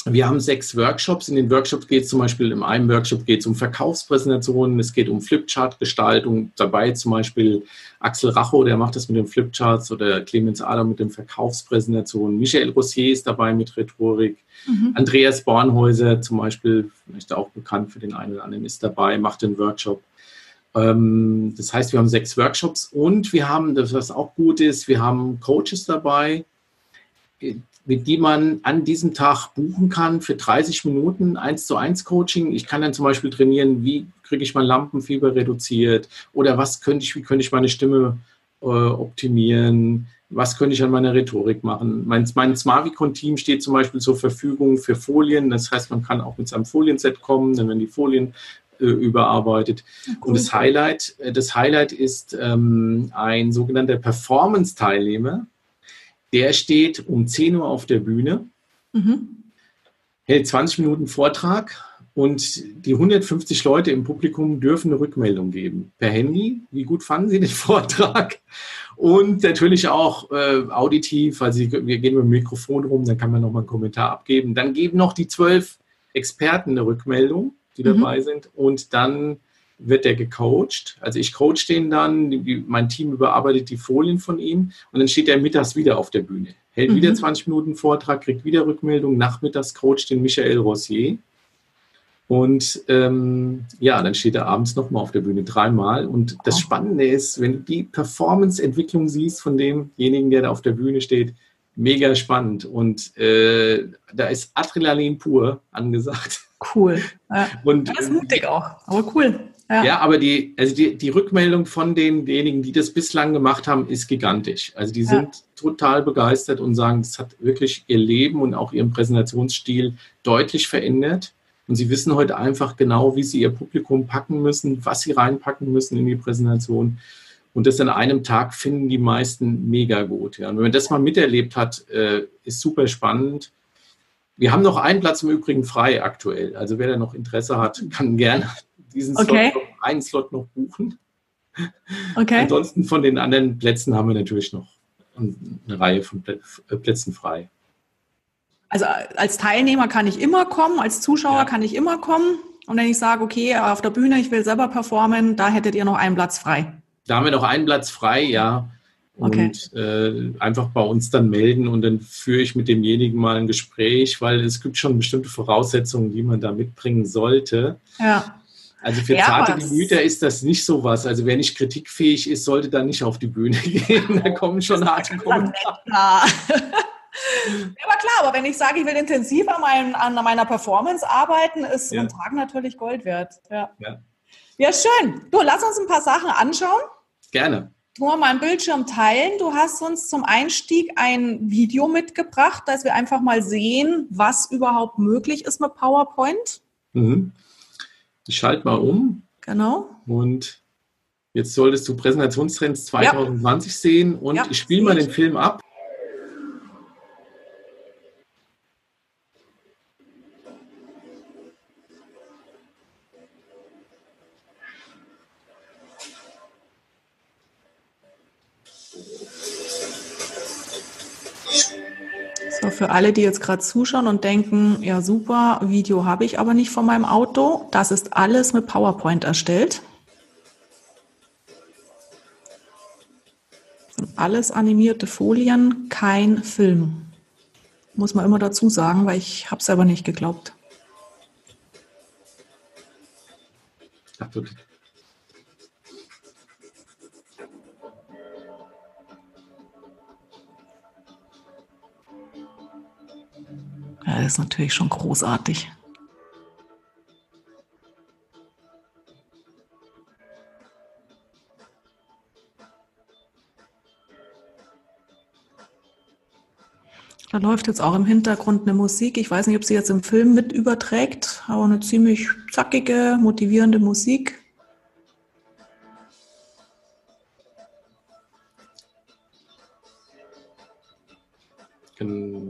B: wir haben sechs Workshops. In den Workshops geht es zum Beispiel, in einem Workshop geht es um Verkaufspräsentationen, es geht um Flipchart-Gestaltung. Dabei zum Beispiel Axel Racho, der macht das mit den Flipcharts oder Clemens Adam mit den Verkaufspräsentationen. Michael Rossier ist dabei mit Rhetorik. Mhm. Andreas Bornhäuser zum Beispiel, vielleicht auch bekannt für den einen oder anderen, ist dabei, macht den Workshop. Ähm, das heißt, wir haben sechs Workshops und wir haben, was auch gut ist, wir haben Coaches dabei, mit die man an diesem Tag buchen kann für 30 Minuten 1 zu 1 Coaching. Ich kann dann zum Beispiel trainieren, wie kriege ich mein Lampenfieber reduziert oder was könnte ich, wie könnte ich meine Stimme äh, optimieren, was könnte ich an meiner Rhetorik machen. Mein, mein Smarvicon-Team steht zum Beispiel zur Verfügung für Folien. Das heißt, man kann auch mit seinem Folienset kommen, dann werden die Folien äh, überarbeitet. Cool. Und das Highlight, äh, das Highlight ist ähm, ein sogenannter Performance-Teilnehmer der steht um 10 Uhr auf der Bühne, mhm. hält 20 Minuten Vortrag und die 150 Leute im Publikum dürfen eine Rückmeldung geben. Per Handy, wie gut fanden sie den <laughs> Vortrag? Und natürlich auch äh, auditiv, also wir gehen mit dem Mikrofon rum, dann kann man nochmal einen Kommentar abgeben. Dann geben noch die zwölf Experten eine Rückmeldung, die mhm. dabei sind. Und dann wird der gecoacht. Also ich coach den dann, mein Team überarbeitet die Folien von ihm und dann steht er mittags wieder auf der Bühne. Hält mhm. wieder 20 Minuten Vortrag, kriegt wieder Rückmeldung, nachmittags coacht den Michael Rossier. Und ähm, ja, dann steht er abends nochmal auf der Bühne dreimal. Und das Spannende ist, wenn du die Performance-Entwicklung siehst von demjenigen, der da auf der Bühne steht, mega spannend. Und äh, da ist Adrenalin pur angesagt.
A: Cool. <laughs> Ja. Und, das ist mutig auch, aber cool.
B: Ja. ja, aber die, also die, die Rückmeldung von denjenigen, die das bislang gemacht haben, ist gigantisch. Also die sind ja. total begeistert und sagen, es hat wirklich ihr Leben und auch ihren Präsentationsstil deutlich verändert. Und sie wissen heute einfach genau, wie sie ihr Publikum packen müssen, was sie reinpacken müssen in die Präsentation. Und das an einem Tag finden die meisten mega gut. Ja. Und wenn man das mal miterlebt hat, äh, ist super spannend. Wir haben noch einen Platz im Übrigen frei aktuell. Also wer da noch Interesse hat, kann gerne diesen
A: Okay.
B: Slot noch, einen Slot noch buchen.
A: Okay.
B: Ansonsten von den anderen Plätzen haben wir natürlich noch eine Reihe von äh, Plätzen frei.
A: Also als Teilnehmer kann ich immer kommen, als Zuschauer
B: Ja.
A: kann ich immer kommen. Und wenn ich sage, okay, auf der Bühne, ich will selber performen, da hättet ihr noch einen Platz frei.
B: Da haben wir noch einen Platz frei, ja. Und äh, einfach bei uns dann melden und dann führe ich mit demjenigen mal ein Gespräch, weil es gibt schon bestimmte Voraussetzungen, die man da mitbringen sollte.
A: Ja.
B: Also für
A: Ja,
B: zarte Gemüter ist das nicht so was. Also wer nicht kritikfähig ist, sollte da nicht auf die Bühne <laughs> gehen. Da kommen schon harte
A: Dann
B: Kommentare.
A: ja, aber klar, aber wenn ich sage, ich will intensiv an, meinem, an meiner Performance arbeiten, ist
B: Ja.
A: ein Tag natürlich Gold wert. Ja.
B: Ja.
A: ja, schön. Du, lass uns ein paar Sachen anschauen.
B: Gerne.
A: Tu mal meinen Bildschirm teilen. Du hast uns zum Einstieg ein Video mitgebracht, dass wir einfach mal sehen, was überhaupt möglich ist mit PowerPoint.
B: Mhm. Ich schalte mal um
A: Genau.
B: und jetzt solltest du Präsentationstrends 2020 sehen und
A: Ja,
B: ich spiele mal den Film ab.
A: Für alle, die jetzt gerade zuschauen und denken, ja super, Video habe ich aber nicht von meinem Auto. Das ist alles mit PowerPoint erstellt. Alles animierte Folien, kein Film. Muss man immer dazu sagen, weil ich habe es selber nicht geglaubt.
B: Ach, wirklich.
A: Ja, das ist natürlich schon großartig. Da läuft jetzt auch im Hintergrund eine Musik. Ich weiß nicht, ob sie jetzt im Film mit überträgt, aber eine ziemlich zackige, motivierende Musik.
B: Genau.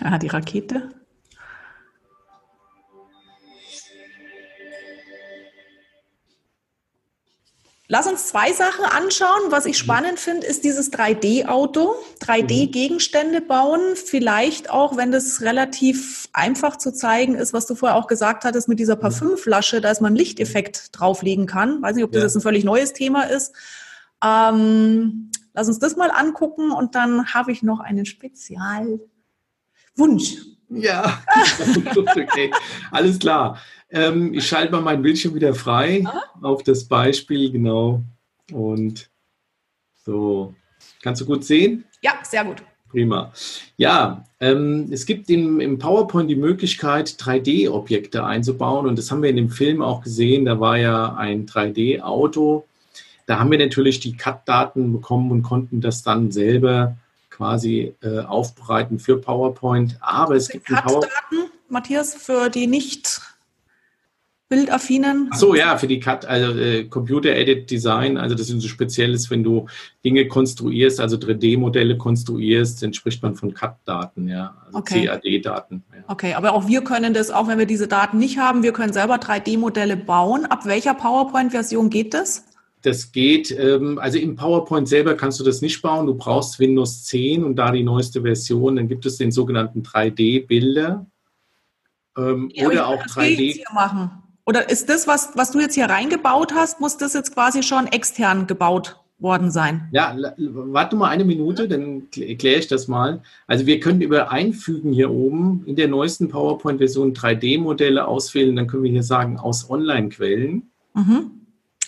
A: Ah, die Rakete. Lass uns zwei Sachen anschauen. Was ich spannend finde, ist dieses 3D-Auto. 3D-Gegenstände bauen. Vielleicht auch, wenn das relativ einfach zu zeigen ist, was du vorher auch gesagt hattest mit dieser Parfümflasche, dass man einen Lichteffekt drauflegen kann. Weiß nicht, ob das
B: Ja.
A: jetzt ein völlig neues Thema ist. Ähm, lass uns das mal angucken und dann habe ich noch einen Spezialwunsch.
B: Ja, <laughs> okay, alles klar. Ähm, ich schalte mal mein Bildschirm wieder frei auf das Beispiel, genau. Und so, kannst du gut sehen?
A: Ja, sehr gut.
B: Prima. Ja, ähm, es gibt im, im PowerPoint die Möglichkeit, 3D-Objekte einzubauen. Und das haben wir in dem Film auch gesehen. Da war ja ein 3D-Auto. Da haben wir natürlich die CAD-Daten bekommen und konnten das dann selber quasi äh, aufbereiten für PowerPoint. Aber es gibt ein Power
A: CAD-Daten, Matthias, für die nicht bildaffinen.
B: Ach so, ja, für die CAD, also äh, Computer Edit Design, also das ist so spezielles, wenn du Dinge konstruierst, also 3D-Modelle konstruierst, dann spricht man von CAD-Daten, ja, also
A: Okay.
B: CAD-Daten. Ja.
A: Okay, aber auch wir können das, auch wenn wir diese Daten nicht haben, wir können selber 3D-Modelle bauen. Ab welcher PowerPoint-Version geht das?
B: Das geht, ähm, also im PowerPoint selber kannst du das nicht bauen. Du brauchst Windows 10 und da die neueste Version, dann gibt es den sogenannten 3D-Bilder ähm,
A: Ja,
B: oder auch
A: das jetzt
B: 3D.
A: hier machen. Oder ist das, was, was du jetzt hier reingebaut hast, muss das jetzt quasi schon extern gebaut worden sein?
B: Ja, warte mal eine Minute, dann kl- erkläre ich das mal. Also wir können über Einfügen hier oben in der neuesten PowerPoint-Version 3D-Modelle auswählen. Dann können wir hier sagen aus Online-Quellen.
A: Mhm.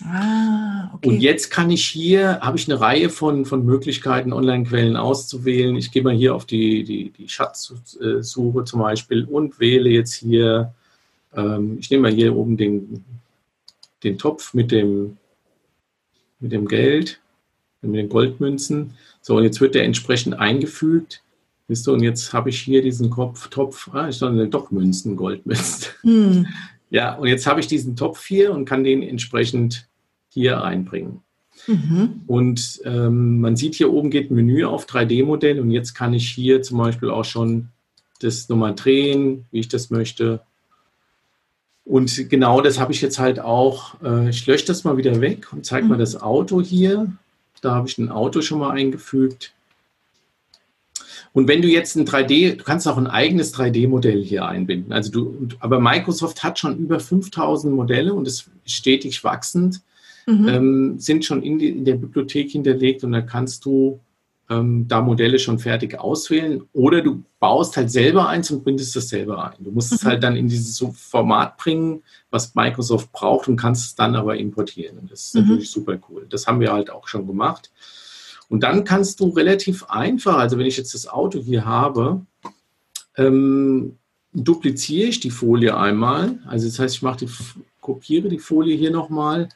A: Ah, okay.
B: Und jetzt kann ich hier, habe ich eine Reihe von, von Möglichkeiten, Online-Quellen auszuwählen. Ich gehe mal hier auf die, die, die Schatzsuche zum Beispiel und wähle jetzt hier, ähm, ich nehme mal hier oben den, den Topf mit dem, mit dem Geld, mit den Goldmünzen. So, und jetzt wird der entsprechend eingefügt. Wisst ihr, und jetzt habe ich hier diesen Kopf, Topf, ah, ich soll doch Münzen, Goldmünzen.
A: Hm. <laughs>
B: Ja, und jetzt habe ich diesen Topf hier und kann den entsprechend hier einbringen. Mhm. Und ähm, man sieht hier oben geht Menü auf 3D-Modell und jetzt kann ich hier zum Beispiel auch schon das nochmal drehen, wie ich das möchte. Und genau das habe ich jetzt halt auch, äh, ich lösche das mal wieder weg und zeige mhm. mal das Auto hier. Da habe ich ein Auto schon mal eingefügt. Und wenn du jetzt ein 3D, du kannst auch ein eigenes 3D-Modell hier einbinden. Also du, aber Microsoft hat schon über 5000 Modelle und ist stetig wachsend, mhm. ähm, sind schon in, die, in, der Bibliothek hinterlegt und da kannst du ähm, da Modelle schon fertig auswählen oder du baust halt selber eins und bindest das selber ein. Du musst mhm. es halt dann in dieses Format bringen, was Microsoft braucht und kannst es dann aber importieren. Und das ist mhm. natürlich super cool. Das haben wir halt auch schon gemacht. Und dann kannst du relativ einfach, also wenn ich jetzt das Auto hier habe, ähm, dupliziere ich die Folie einmal. Also das heißt, ich mache die, kopiere die Folie hier nochmal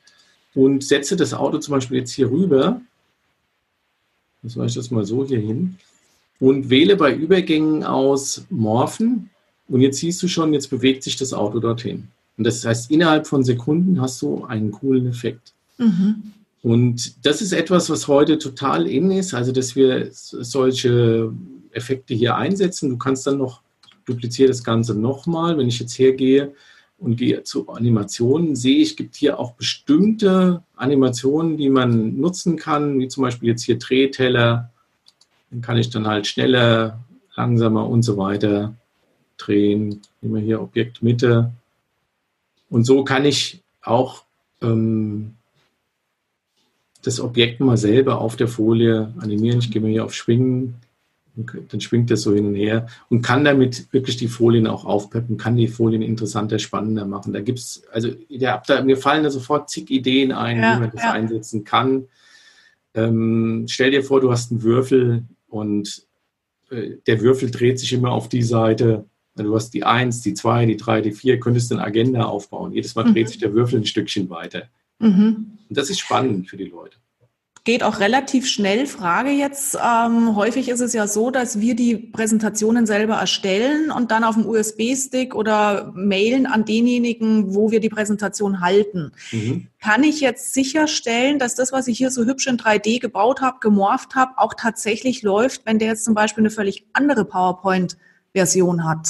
B: und setze das Auto zum Beispiel jetzt hier rüber. Jetzt mache ich das mal so hier hin und wähle bei Übergängen aus Morphen. Und jetzt siehst du schon, jetzt bewegt sich das Auto dorthin. Und das heißt, innerhalb von Sekunden hast du einen coolen Effekt. Mhm. Und das ist etwas, was heute total in ist, also dass wir solche Effekte hier einsetzen. Du kannst dann noch, dupliziere das Ganze nochmal. Wenn ich jetzt hergehe und gehe zu Animationen, sehe ich, gibt hier auch bestimmte Animationen, die man nutzen kann, wie zum Beispiel jetzt hier Drehteller. Den kann ich dann halt schneller, langsamer und so weiter drehen. Nehmen wir hier Objekt Mitte. Und so kann ich auch ähm, das Objekt mal selber auf der Folie animieren. Ich gehe mal hier auf Schwingen, dann schwingt das so hin und her und kann damit wirklich die Folien auch aufpeppen, kann die Folien interessanter, spannender machen. Da gibt es, also der, da, mir fallen da sofort zig Ideen ein, ja, wie man das ja. einsetzen kann. Ähm, stell dir vor, du hast einen Würfel und äh, der Würfel dreht sich immer auf die Seite. Du hast die 1, die 2, die 3, die 4, könntest eine Agenda aufbauen. Jedes Mal mhm. dreht sich der Würfel ein Stückchen weiter. Mhm. Und das ist spannend für die Leute.
A: Geht auch relativ schnell. Frage jetzt. Ähm, häufig ist es ja so, dass wir die Präsentationen selber erstellen und dann auf dem USB-Stick oder mailen an denjenigen, wo wir die Präsentation halten. Mhm. Kann ich jetzt sicherstellen, dass das, was ich hier so hübsch in 3D gebaut habe, gemorpht habe, auch tatsächlich läuft, wenn der jetzt zum Beispiel eine völlig andere PowerPoint-Version hat?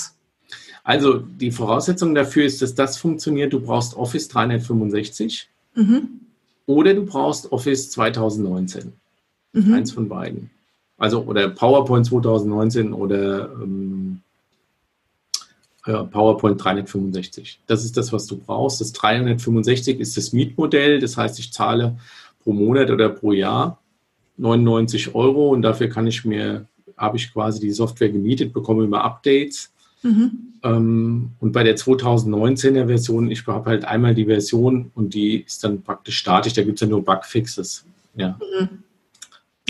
B: Also die Voraussetzung dafür ist, dass das funktioniert. Du brauchst Office 365. Mhm. Oder du brauchst Office 2019. Mhm. Eins von beiden. Also oder PowerPoint 2019 oder ähm, PowerPoint 365. Das ist das, was du brauchst. Das 365 ist das Mietmodell. Das heißt, ich zahle pro Monat oder pro Jahr 99 Euro und dafür kann ich mir, habe ich quasi die Software gemietet, bekomme immer Updates Mhm. Ähm, und bei der 2019er Version, ich habe halt einmal die Version und die ist dann praktisch statisch, da gibt es ja nur Bugfixes. Ja. Mhm.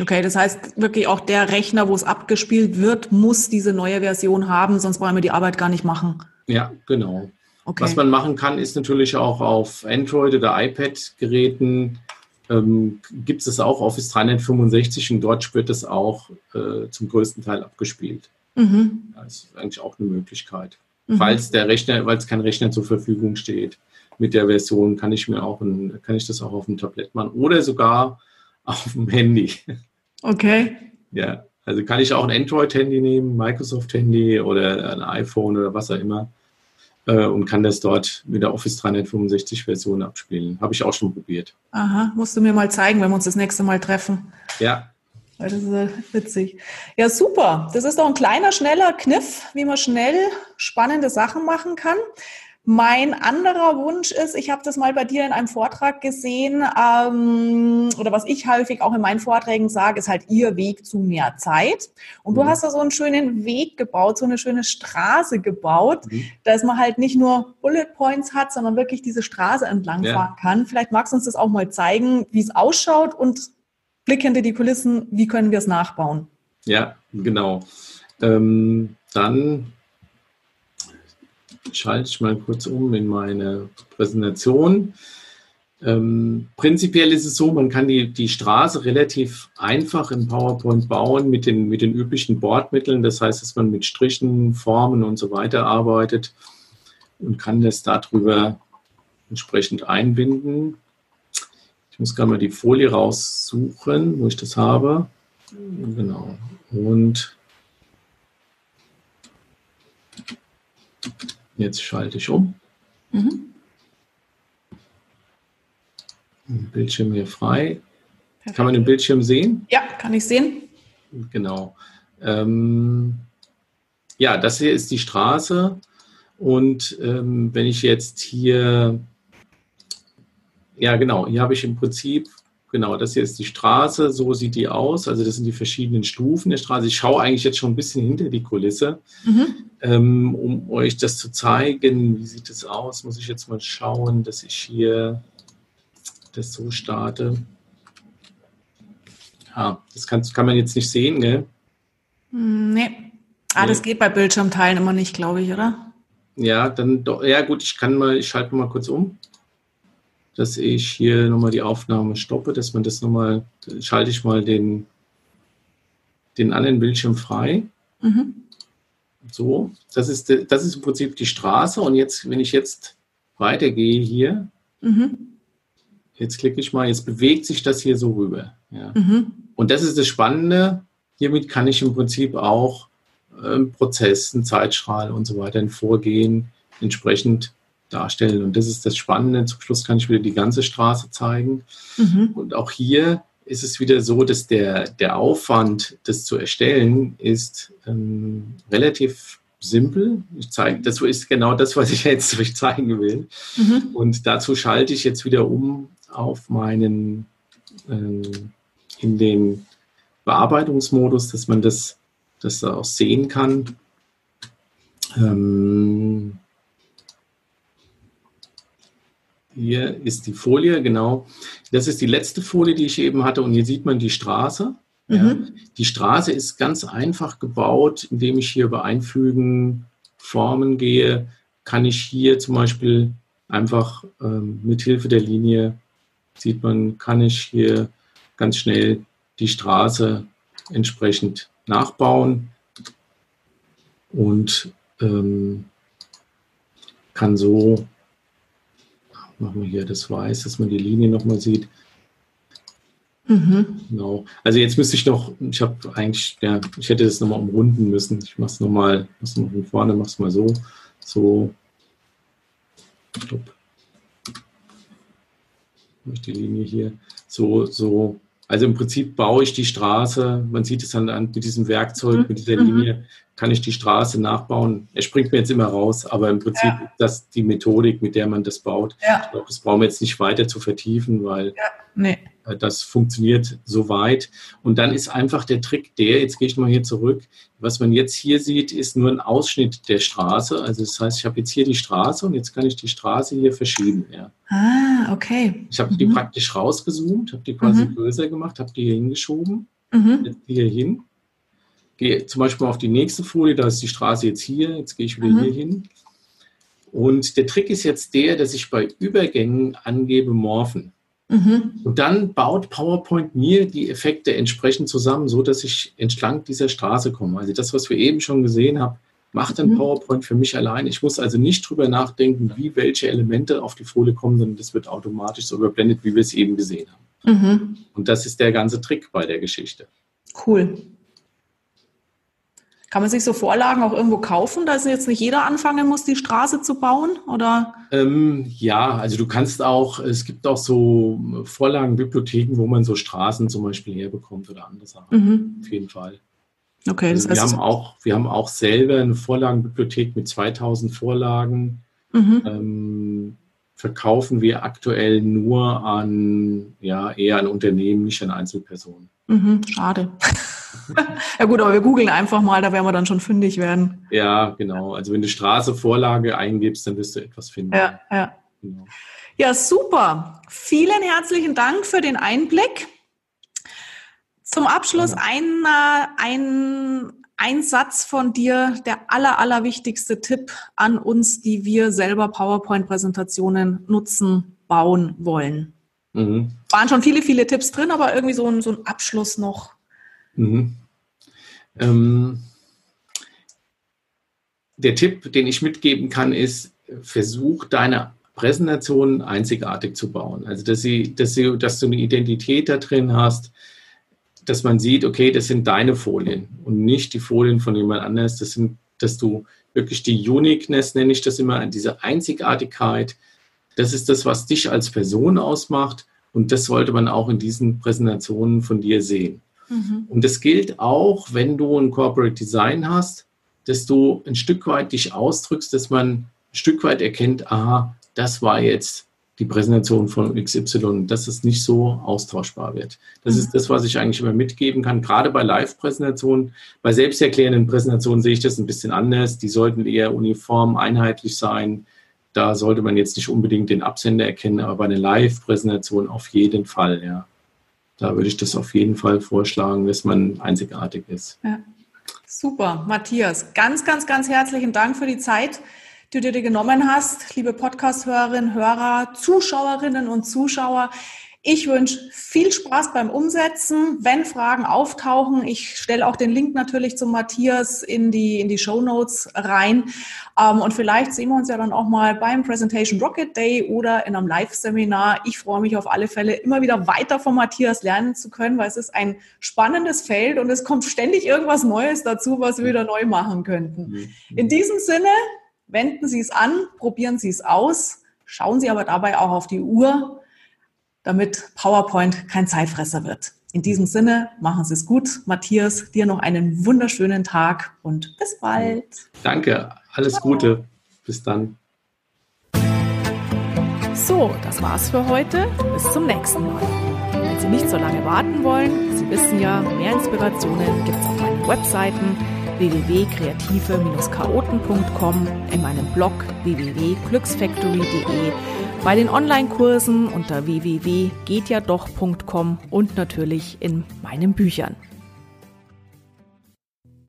A: Okay, das heißt wirklich auch der Rechner, wo es abgespielt wird, muss diese neue Version haben, sonst wollen wir die Arbeit gar nicht machen.
B: Ja, genau. Okay. Was man machen kann, ist natürlich auch auf Android oder iPad-Geräten ähm, gibt es auch Office 365 und dort wird es auch äh, zum größten Teil abgespielt. Mhm. Das ist eigentlich auch eine Möglichkeit. Mhm. Falls der Rechner, weil es kein Rechner zur Verfügung steht, mit der Version kann ich mir auch ein, kann ich das auch auf dem Tablet machen oder sogar <laughs> auf dem Handy.
A: Okay.
B: Ja, also kann ich auch ein Android-Handy nehmen, Microsoft-Handy oder ein iPhone oder was auch immer äh, und kann das dort mit der Office 365-Version abspielen. Habe ich auch schon probiert.
A: Aha, musst du mir mal zeigen, wenn wir uns das nächste Mal treffen.
B: Ja,
A: das ist witzig. Ja, super. Das ist doch ein kleiner, schneller Kniff, wie man schnell spannende Sachen machen kann. Mein anderer Wunsch ist, ich habe das mal bei dir in einem Vortrag gesehen, ähm, oder was ich häufig auch in meinen Vorträgen sage, ist halt ihr Weg zu mehr Zeit. Und mhm. du hast da so einen schönen Weg gebaut, so eine schöne Straße gebaut, mhm. dass man halt nicht nur Bullet Points hat, sondern wirklich diese Straße entlang ja. fahren kann. Vielleicht magst du uns das auch mal zeigen, wie es ausschaut und Blick hinter die Kulissen, wie können wir es nachbauen?
B: Ja, genau. Ähm, dann schalte ich mal kurz um in meine Präsentation. Ähm, prinzipiell ist es so, man kann die, die Straße relativ einfach in PowerPoint bauen mit den, mit den üblichen Bordmitteln. Das heißt, dass man mit Strichen, Formen und so weiter arbeitet und kann das darüber entsprechend einbinden. Ich muss gerade mal die Folie raussuchen, wo ich das habe. Genau. Und jetzt schalte ich um. Mhm. Bildschirm hier frei. Perfekt. Kann man den Bildschirm sehen?
A: Ja, kann ich sehen.
B: Genau. Ähm, ja, das hier ist die Straße. Und ähm, wenn ich jetzt hier, ja genau, hier habe ich im Prinzip, genau, das hier ist die Straße, so sieht die aus. Also das sind die verschiedenen Stufen der Straße. Ich schaue eigentlich jetzt schon ein bisschen hinter die Kulisse, mhm. ähm, um euch das zu zeigen. Wie sieht es aus? Muss ich jetzt mal schauen, dass ich hier das so starte. Ja, das kann, kann man jetzt nicht sehen, gell?
A: Hm, nee. Ah, nee. das geht bei Bildschirmteilen immer nicht, glaube ich, oder?
B: Ja, dann doch, ja gut, ich kann mal, ich schalte mal kurz um, dass ich hier nochmal die Aufnahme stoppe, dass man das nochmal, schalte ich mal den, den anderen Bildschirm frei. Mhm. So, das ist, das ist im Prinzip die Straße und jetzt, wenn ich jetzt weitergehe hier, mhm. jetzt klicke ich mal, jetzt bewegt sich das hier so rüber. Ja. Mhm. Und das ist das Spannende, hiermit kann ich im Prinzip auch ähm, Prozess, ein Zeitstrahl und so weiter, ein Vorgehen entsprechend darstellen. Und das ist das Spannende. Zum Schluss kann ich wieder die ganze Straße zeigen. Mhm. Und auch hier ist es wieder so, dass der, der Aufwand, das zu erstellen, ist ähm, relativ simpel. Ich zeige, das ist genau das, was ich jetzt <laughs> euch zeigen will. Mhm. Und dazu schalte ich jetzt wieder um auf meinen, ähm, in den Bearbeitungsmodus, dass man das das da auch sehen kann. Ähm, hier ist die Folie, genau. Das ist die letzte Folie, die ich eben hatte. Und hier sieht man die Straße. Mhm. Ja. Die Straße ist ganz einfach gebaut, indem ich hier über Einfügen, Formen gehe, kann ich hier zum Beispiel einfach ähm, mit Hilfe der Linie, sieht man, kann ich hier ganz schnell die Straße entsprechend nachbauen und ähm, kann so, machen wir hier das Weiß, dass man die Linie nochmal sieht. Mhm. Genau. Also jetzt müsste ich noch, ich habe eigentlich, ja, ich hätte das nochmal umrunden müssen. Ich mache es nochmal, mach's noch von vorne, mache es mal so, so. Stopp. Ich die Linie hier so, so also im Prinzip baue ich die Straße, man sieht es dann an, mit diesem Werkzeug, mhm. mit dieser Linie, kann ich die Straße nachbauen. Er springt mir jetzt immer raus, aber im Prinzip ja. ist das die Methodik, mit der man das baut. Ja. Ich glaube, das brauchen wir jetzt nicht weiter zu vertiefen, weil ja. nee. Äh, das funktioniert soweit. Und dann ist einfach der Trick der, jetzt gehe ich mal hier zurück, was man jetzt hier sieht, ist nur ein Ausschnitt der Straße. Also das heißt, ich habe jetzt hier die Straße und jetzt kann ich die Straße hier verschieben. Ja.
A: Ah, okay.
B: Ich habe mhm. die praktisch rausgezoomt, habe die quasi mhm. größer gemacht, habe die hier hingeschoben, mhm. jetzt hier hin. Gehe zum Beispiel auf die nächste Folie, da ist die Straße jetzt hier, jetzt gehe ich wieder mhm. hier hin. Und der Trick ist jetzt der, dass ich bei Übergängen angebe Morphen. Mhm. Und dann baut PowerPoint mir die Effekte entsprechend zusammen, so dass ich entlang dieser Straße komme. Also das, was wir eben schon gesehen haben, macht dann mhm. PowerPoint für mich allein. Ich muss also nicht drüber nachdenken, wie welche Elemente auf die Folie kommen, sondern das wird automatisch so überblendet, wie wir es eben gesehen haben. Mhm. Und das ist der ganze Trick bei der Geschichte.
A: Cool. Kann man sich so Vorlagen auch irgendwo kaufen, dass jetzt nicht jeder anfangen muss, die Straße zu bauen? Oder?
B: Ähm, ja, also du kannst auch, es gibt auch so Vorlagenbibliotheken, wo man so Straßen zum Beispiel herbekommt oder andere Sachen. Mhm. Auf jeden Fall. Okay, das also heißt, wir haben auch, wir haben auch selber eine Vorlagenbibliothek mit 2000 Vorlagen. Mhm. Ähm, verkaufen wir aktuell nur an, ja, eher an Unternehmen, nicht an Einzelpersonen.
A: Mhm, schade. <laughs> ja gut, aber wir googeln einfach mal, da werden wir dann schon fündig werden.
B: Ja, genau. Also wenn du Straße Vorlage eingibst, dann wirst du etwas finden.
A: Ja, ja. Genau. Ja, super. Vielen herzlichen Dank für den Einblick. Zum Abschluss ein, ein, ein Satz von dir, der aller, aller wichtigste Tipp an uns, die wir selber PowerPoint-Präsentationen nutzen, bauen wollen. Mhm. Waren schon viele, viele Tipps drin, aber irgendwie so ein, so ein Abschluss noch. Mhm.
B: Ähm, der Tipp, den ich mitgeben kann, ist, versuch deine Präsentationen einzigartig zu bauen. Also dass sie, dass sie, dass du eine Identität da drin hast, dass man sieht, okay, das sind deine Folien und nicht die Folien von jemand anders. Das sind, dass du wirklich die Uniqueness, nenne ich das immer, diese Einzigartigkeit, das ist das, was dich als Person ausmacht und das sollte man auch in diesen Präsentationen von dir sehen. Mhm. Und das gilt auch, wenn du ein Corporate Design hast, dass du ein Stück weit dich ausdrückst, dass man ein Stück weit erkennt, aha, das war jetzt die Präsentation von XY, dass es nicht so austauschbar wird. Das mhm. ist das, was ich eigentlich immer mitgeben kann, gerade bei Live-Präsentationen. Bei selbsterklärenden Präsentationen sehe ich das ein bisschen anders. Die sollten eher uniform, einheitlich sein. Da sollte man jetzt nicht unbedingt den Absender erkennen, aber bei einer Live-Präsentation auf jeden Fall, ja. Da würde ich das auf jeden Fall vorschlagen, dass man einzigartig ist. Ja.
A: Super, Matthias. Ganz, ganz, ganz herzlichen Dank für die Zeit die du dir genommen hast, liebe Podcast-Hörerinnen, Hörer, Zuschauerinnen und Zuschauer. Ich wünsche viel Spaß beim Umsetzen. Wenn Fragen auftauchen, ich stelle auch den Link natürlich zum Matthias in die, in die Show Notes rein. Ähm, und vielleicht sehen wir uns ja dann auch mal beim Presentation Rocket Day oder in einem Live-Seminar. Ich freue mich auf alle Fälle, immer wieder weiter von Matthias lernen zu können, weil es ist ein spannendes Feld und es kommt ständig irgendwas Neues dazu, was wir wieder neu machen könnten. Mhm. In diesem Sinne, Wenden Sie es an, probieren Sie es aus, schauen Sie aber dabei auch auf die Uhr, damit PowerPoint kein Zeitfresser wird. In diesem Sinne, machen Sie es gut. Matthias, dir noch einen wunderschönen Tag und bis bald.
B: Danke, alles Ciao. Gute. Bis dann.
A: So, das war's für heute. Bis zum nächsten Mal. Wenn Sie nicht so lange warten wollen, Sie wissen ja, mehr Inspirationen gibt es auf meinen Webseiten www.kreative-chaoten.com, in meinem Blog www.glücksfactory.de, bei den Online-Kursen unter www.gehtjadoch.com und natürlich in meinen Büchern.